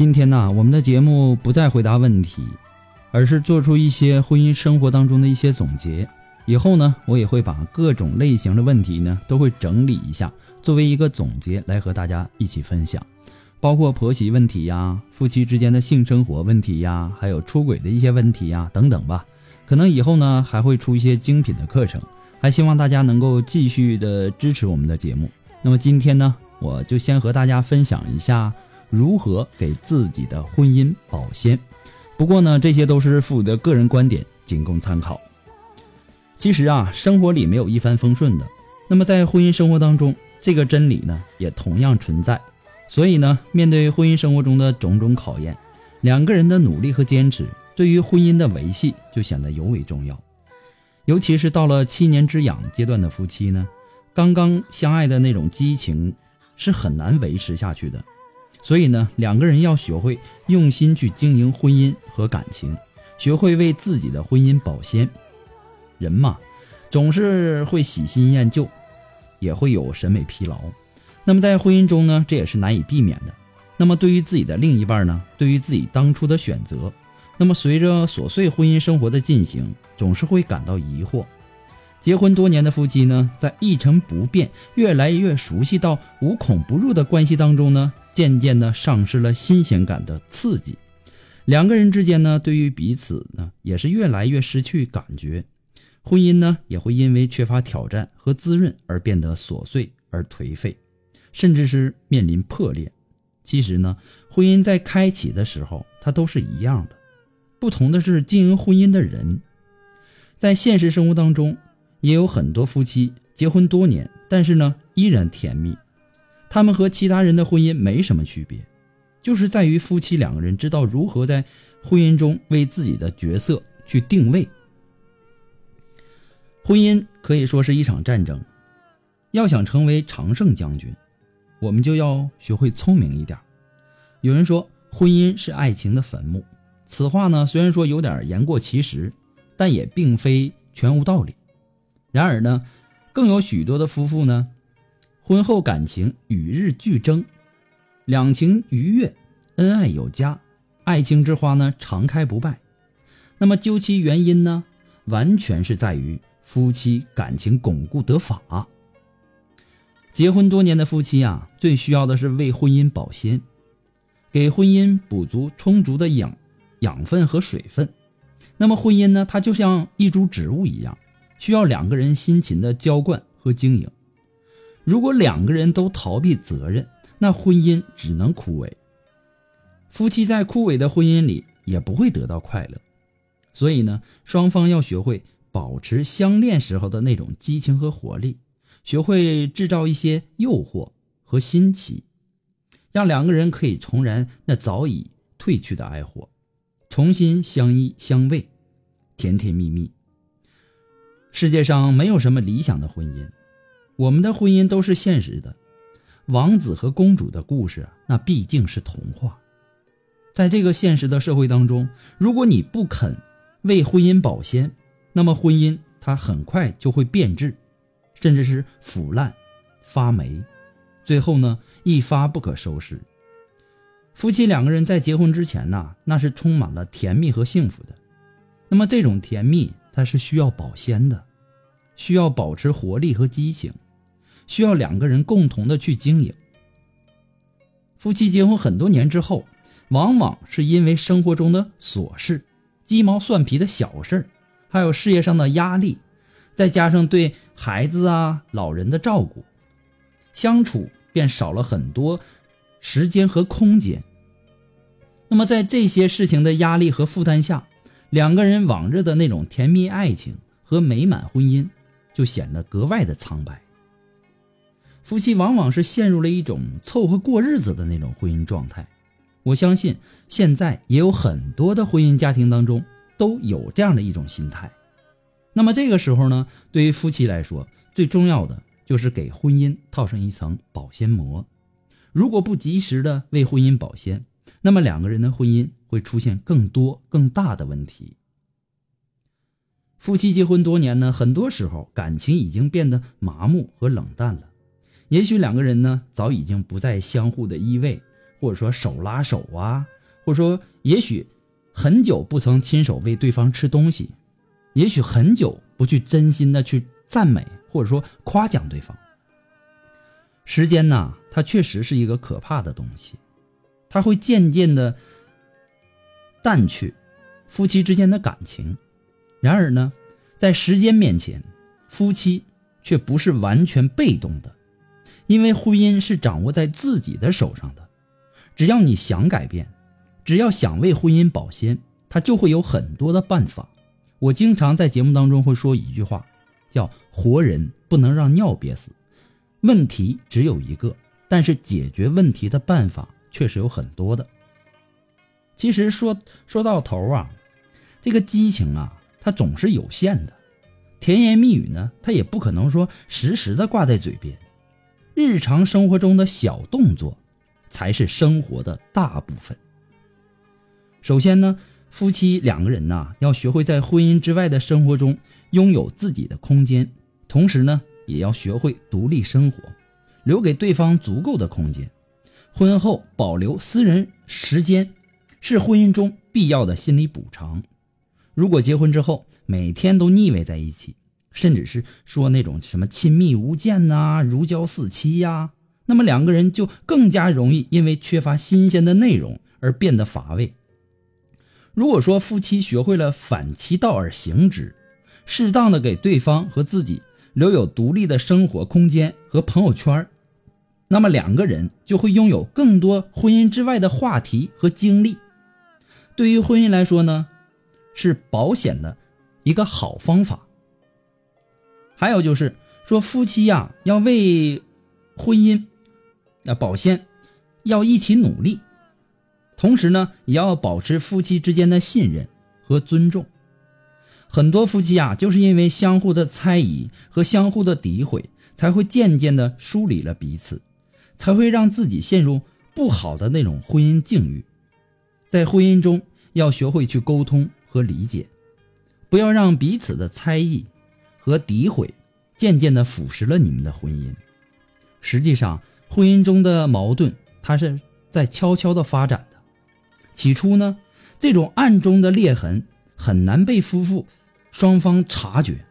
今天呢，我们的节目不再回答问题，而是做出一些婚姻生活当中的一些总结。以后呢，我也会把各种类型的问题呢，都会整理一下，作为一个总结来和大家一起分享，包括婆媳问题呀、夫妻之间的性生活问题呀，还有出轨的一些问题呀等等吧。可能以后呢，还会出一些精品的课程，还希望大家能够继续的支持我们的节目。那么今天呢，我就先和大家分享一下。如何给自己的婚姻保鲜？不过呢，这些都是父的个人观点，仅供参考。其实啊，生活里没有一帆风顺的。那么在婚姻生活当中，这个真理呢也同样存在。所以呢，面对婚姻生活中的种种考验，两个人的努力和坚持，对于婚姻的维系就显得尤为重要。尤其是到了七年之痒阶段的夫妻呢，刚刚相爱的那种激情是很难维持下去的。所以呢，两个人要学会用心去经营婚姻和感情，学会为自己的婚姻保鲜。人嘛，总是会喜新厌旧，也会有审美疲劳。那么在婚姻中呢，这也是难以避免的。那么对于自己的另一半呢，对于自己当初的选择，那么随着琐碎婚姻生活的进行，总是会感到疑惑。结婚多年的夫妻呢，在一成不变、越来越熟悉到无孔不入的关系当中呢。渐渐的丧失了新鲜感的刺激，两个人之间呢，对于彼此呢，也是越来越失去感觉，婚姻呢，也会因为缺乏挑战和滋润而变得琐碎而颓废，甚至是面临破裂。其实呢，婚姻在开启的时候，它都是一样的，不同的是经营婚姻的人。在现实生活当中，也有很多夫妻结婚多年，但是呢，依然甜蜜。他们和其他人的婚姻没什么区别，就是在于夫妻两个人知道如何在婚姻中为自己的角色去定位。婚姻可以说是一场战争，要想成为常胜将军，我们就要学会聪明一点。有人说婚姻是爱情的坟墓，此话呢虽然说有点言过其实，但也并非全无道理。然而呢，更有许多的夫妇呢。婚后感情与日俱增，两情愉悦，恩爱有加，爱情之花呢常开不败。那么究其原因呢，完全是在于夫妻感情巩固得法。结婚多年的夫妻啊，最需要的是为婚姻保鲜，给婚姻补足充足的养养分和水分。那么婚姻呢，它就像一株植物一样，需要两个人辛勤的浇灌和经营。如果两个人都逃避责任，那婚姻只能枯萎。夫妻在枯萎的婚姻里也不会得到快乐。所以呢，双方要学会保持相恋时候的那种激情和活力，学会制造一些诱惑和新奇，让两个人可以重燃那早已褪去的爱火，重新相依相偎，甜甜蜜蜜。世界上没有什么理想的婚姻，我们的婚姻都是现实的。王子和公主的故事，那毕竟是童话。在这个现实的社会当中，如果你不肯为婚姻保鲜，那么婚姻它很快就会变质，甚至是腐烂、发霉，最后呢一发不可收拾。夫妻两个人在结婚之前呢，那是充满了甜蜜和幸福的。那么这种甜蜜，它是需要保鲜的，需要保持活力和激情，需要两个人共同的去经营。夫妻结婚很多年之后，往往是因为生活中的琐事、鸡毛蒜皮的小事儿还有事业上的压力，再加上对孩子啊、老人的照顾，相处便少了很多时间和空间。那么在这些事情的压力和负担下，两个人往日的那种甜蜜爱情和美满婚姻，就显得格外的苍白。夫妻往往是陷入了一种凑合过日子的那种婚姻状态。我相信现在也有很多的婚姻家庭当中都有这样的一种心态。那么这个时候呢，对于夫妻来说，最重要的就是给婚姻套上一层保鲜膜。如果不及时的为婚姻保鲜，那么两个人的婚姻会出现更多更大的问题。夫妻结婚多年呢，很多时候感情已经变得麻木和冷淡了。也许两个人呢，早已经不再相互的依偎，或者说手拉手啊，或者说也许很久不曾亲手喂对方吃东西，也许很久不去真心的去赞美或者说夸奖对方。时间呢，它确实是一个可怕的东西。它会渐渐的淡去夫妻之间的感情，然而呢，在时间面前，夫妻却不是完全被动的，因为婚姻是掌握在自己的手上的。只要你想改变，只要想为婚姻保鲜，他就会有很多的办法。我经常在节目当中会说一句话，叫“活人不能让尿憋死”。问题只有一个，但是解决问题的办法。确实有很多的。其实说说到头啊，这个激情啊，它总是有限的。甜言蜜语呢，它也不可能说时时的挂在嘴边。日常生活中的小动作，才是生活的大部分。首先呢，夫妻两个人呐，要学会在婚姻之外的生活中拥有自己的空间，同时呢，也要学会独立生活，留给对方足够的空间。婚后保留私人时间，是婚姻中必要的心理补偿。如果结婚之后每天都腻歪在一起，甚至是说那种什么亲密无间呐、如胶似漆呀，那么两个人就更加容易因为缺乏新鲜的内容而变得乏味。如果说夫妻学会了反其道而行之，适当的给对方和自己留有独立的生活空间和朋友圈那么两个人就会拥有更多婚姻之外的话题和经历，对于婚姻来说呢，是保险的一个好方法。还有就是说，夫妻呀要为婚姻啊保鲜，要一起努力，同时呢也要保持夫妻之间的信任和尊重。很多夫妻啊就是因为相互的猜疑和相互的诋毁，才会渐渐的疏离了彼此。才会让自己陷入不好的那种婚姻境遇，在婚姻中要学会去沟通和理解，不要让彼此的猜疑和诋毁渐渐的腐蚀了你们的婚姻。实际上，婚姻中的矛盾它是在悄悄的发展的。起初呢，这种暗中的裂痕很难被夫妇双方察觉，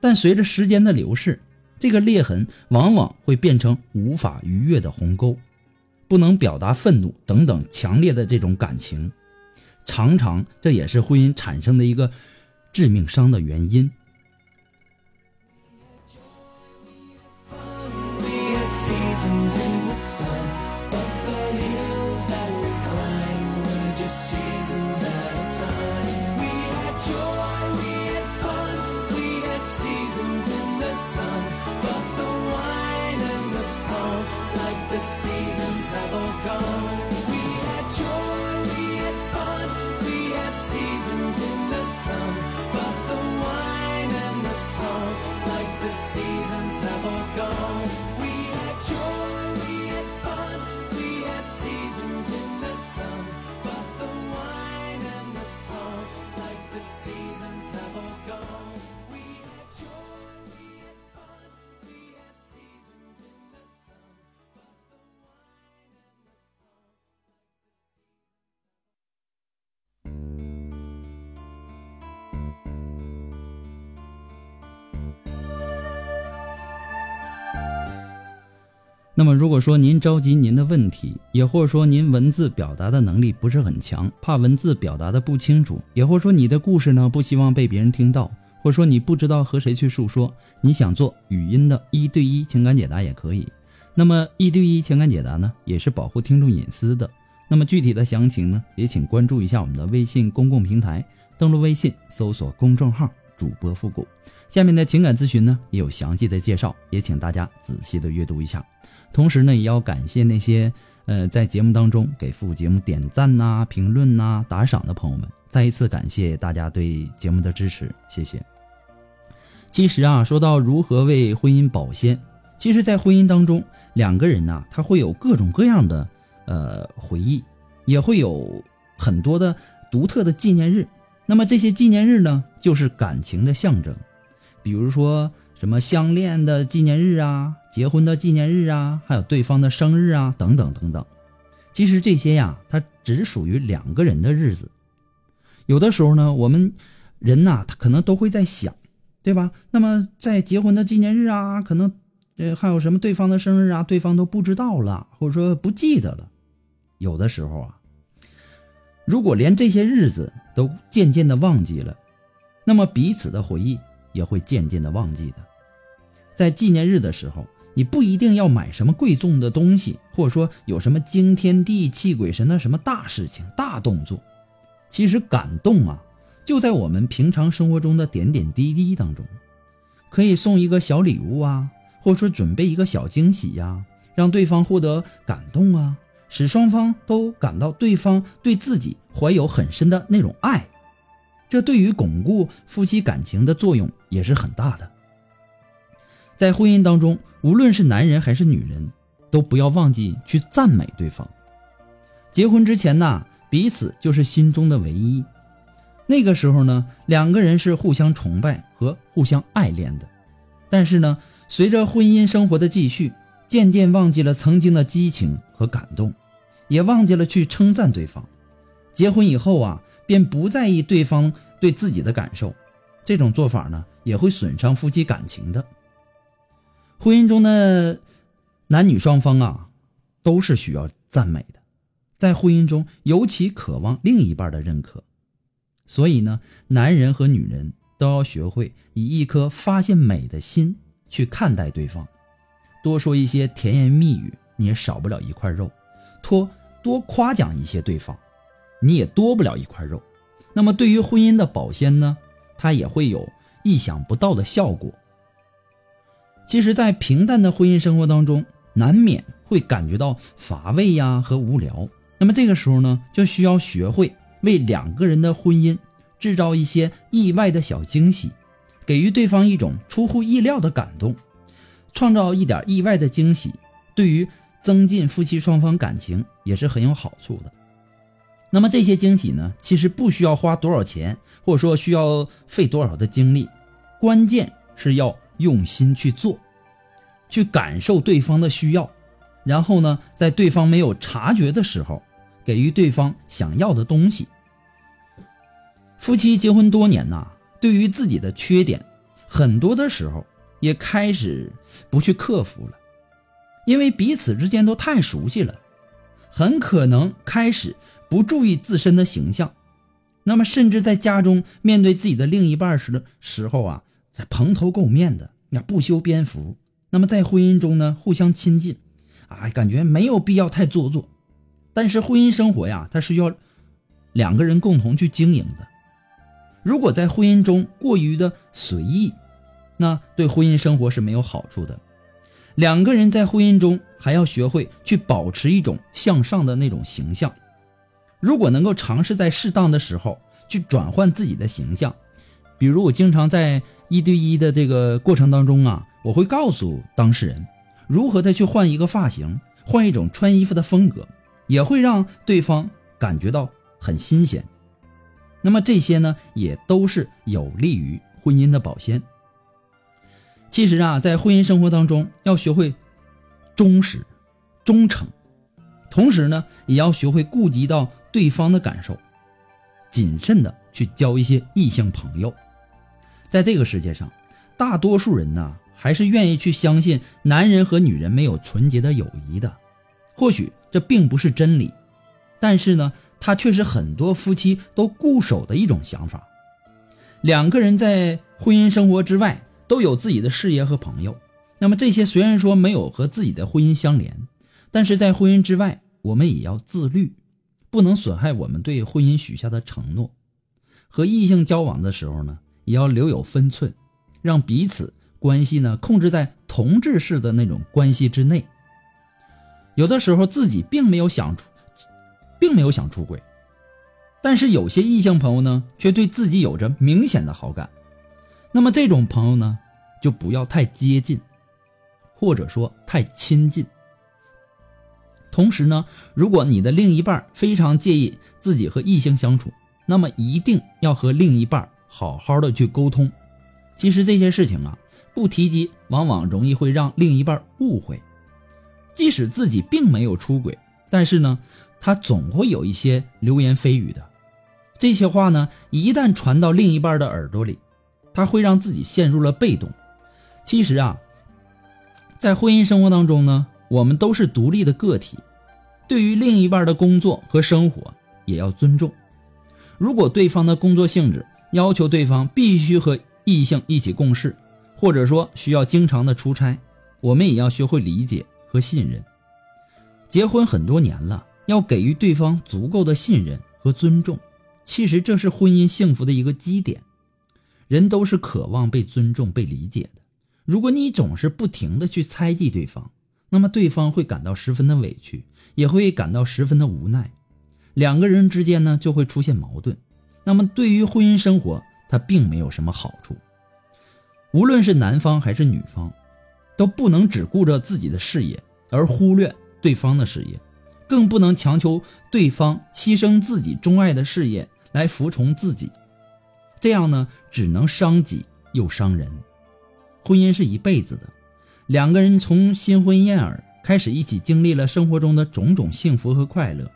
但随着时间的流逝。这个裂痕往往会变成无法逾越的鸿沟，不能表达愤怒等等强烈的这种感情，常常这也是婚姻产生的一个致命伤的原因。那么，如果说您着急您的问题，也或者说您文字表达的能力不是很强，怕文字表达的不清楚，也或者说你的故事呢不希望被别人听到，或者说你不知道和谁去诉说，你想做语音的一对一情感解答也可以。那么一对一情感解答呢，也是保护听众隐私的。那么具体的详情呢，也请关注一下我们的微信公共平台，登录微信搜索公众号“主播复古”，下面的情感咨询呢也有详细的介绍，也请大家仔细的阅读一下。同时呢，也要感谢那些呃在节目当中给复古节目点赞呐、评论呐、打赏的朋友们，再一次感谢大家对节目的支持，谢谢。其实啊，说到如何为婚姻保鲜，其实，在婚姻当中，两个人呐，他会有各种各样的呃回忆，也会有很多的独特的纪念日。那么这些纪念日呢，就是感情的象征，比如说。什么相恋的纪念日啊，结婚的纪念日啊，还有对方的生日啊，等等等等。其实这些呀，它只属于两个人的日子。有的时候呢，我们人呐，他可能都会在想，对吧？那么在结婚的纪念日啊，可能呃还有什么对方的生日啊，对方都不知道了，或者说不记得了。有的时候啊，如果连这些日子都渐渐的忘记了，那么彼此的回忆也会渐渐的忘记的。在纪念日的时候，你不一定要买什么贵重的东西，或者说有什么惊天地泣鬼神的什么大事情、大动作。其实感动啊，就在我们平常生活中的点点滴滴当中。可以送一个小礼物啊，或者说准备一个小惊喜呀，让对方获得感动啊，使双方都感到对方对自己怀有很深的那种爱。这对于巩固夫妻感情的作用也是很大的。在婚姻当中，无论是男人还是女人，都不要忘记去赞美对方。结婚之前呢，彼此就是心中的唯一。那个时候呢，两个人是互相崇拜和互相爱恋的。但是呢，随着婚姻生活的继续，渐渐忘记了曾经的激情和感动，也忘记了去称赞对方。结婚以后啊，便不在意对方对自己的感受。这种做法呢，也会损伤夫妻感情的。婚姻中的男女双方啊，都是需要赞美的，在婚姻中尤其渴望另一半的认可，所以呢，男人和女人都要学会以一颗发现美的心去看待对方，多说一些甜言蜜语，你也少不了一块肉；多多夸奖一些对方，你也多不了一块肉。那么，对于婚姻的保鲜呢，它也会有意想不到的效果。其实，在平淡的婚姻生活当中，难免会感觉到乏味呀和无聊。那么这个时候呢，就需要学会为两个人的婚姻制造一些意外的小惊喜，给予对方一种出乎意料的感动，创造一点意外的惊喜，对于增进夫妻双方感情也是很有好处的。那么这些惊喜呢，其实不需要花多少钱，或者说需要费多少的精力，关键是要。用心去做，去感受对方的需要，然后呢，在对方没有察觉的时候，给予对方想要的东西。夫妻结婚多年呐，对于自己的缺点，很多的时候也开始不去克服了，因为彼此之间都太熟悉了，很可能开始不注意自身的形象，那么甚至在家中面对自己的另一半时的时候啊。蓬头垢面的，那不修边幅。那么在婚姻中呢，互相亲近，啊，感觉没有必要太做作。但是婚姻生活呀，它是要两个人共同去经营的。如果在婚姻中过于的随意，那对婚姻生活是没有好处的。两个人在婚姻中还要学会去保持一种向上的那种形象。如果能够尝试在适当的时候去转换自己的形象。比如我经常在一对一的这个过程当中啊，我会告诉当事人如何的去换一个发型，换一种穿衣服的风格，也会让对方感觉到很新鲜。那么这些呢，也都是有利于婚姻的保鲜。其实啊，在婚姻生活当中，要学会忠实、忠诚，同时呢，也要学会顾及到对方的感受，谨慎的去交一些异性朋友。在这个世界上，大多数人呢，还是愿意去相信男人和女人没有纯洁的友谊的。或许这并不是真理，但是呢，它却是很多夫妻都固守的一种想法。两个人在婚姻生活之外都有自己的事业和朋友，那么这些虽然说没有和自己的婚姻相连，但是在婚姻之外，我们也要自律，不能损害我们对婚姻许下的承诺。和异性交往的时候呢，也要留有分寸，让彼此关系呢控制在同质式的那种关系之内。有的时候自己并没有想出，并没有想出轨，但是有些异性朋友呢，却对自己有着明显的好感。那么这种朋友呢，就不要太接近，或者说太亲近。同时呢，如果你的另一半非常介意自己和异性相处，那么一定要和另一半好好的去沟通。其实这些事情啊，不提及，往往容易会让另一半误会。即使自己并没有出轨，但是呢，他总会有一些流言蜚语的。这些话呢，一旦传到另一半的耳朵里，他会让自己陷入了被动。其实啊，在婚姻生活当中呢，我们都是独立的个体，对于另一半的工作和生活也要尊重。如果对方的工作性质要求对方必须和异性一起共事，或者说需要经常的出差，我们也要学会理解。和信任，结婚很多年了，要给予对方足够的信任和尊重。其实这是婚姻幸福的一个基点。人都是渴望被尊重、被理解的。如果你总是不停的去猜忌对方，那么对方会感到十分的委屈，也会感到十分的无奈。两个人之间呢，就会出现矛盾。那么对于婚姻生活，它并没有什么好处。无论是男方还是女方。都不能只顾着自己的事业而忽略对方的事业，更不能强求对方牺牲自己钟爱的事业来服从自己，这样呢，只能伤己又伤人。婚姻是一辈子的，两个人从新婚燕尔开始，一起经历了生活中的种种幸福和快乐，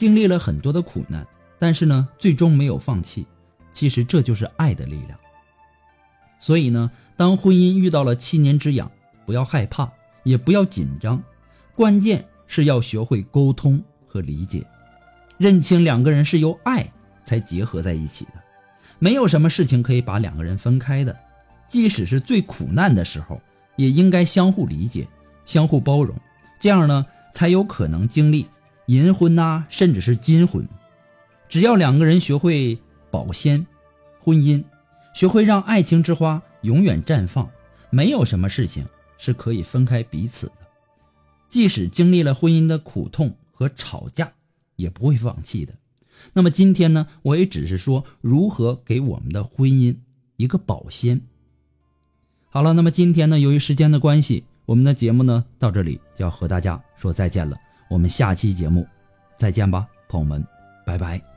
经历了很多的苦难，但是呢，最终没有放弃。其实这就是爱的力量。所以呢，当婚姻遇到了七年之痒。不要害怕，也不要紧张，关键是要学会沟通和理解，认清两个人是由爱才结合在一起的，没有什么事情可以把两个人分开的，即使是最苦难的时候，也应该相互理解、相互包容，这样呢，才有可能经历银婚呐，甚至是金婚。只要两个人学会保鲜婚姻，学会让爱情之花永远绽放，没有什么事情。是可以分开彼此的，即使经历了婚姻的苦痛和吵架，也不会放弃的。那么今天呢，我也只是说如何给我们的婚姻一个保鲜。好了，那么今天呢，由于时间的关系，我们的节目呢到这里就要和大家说再见了。我们下期节目再见吧，朋友们，拜拜。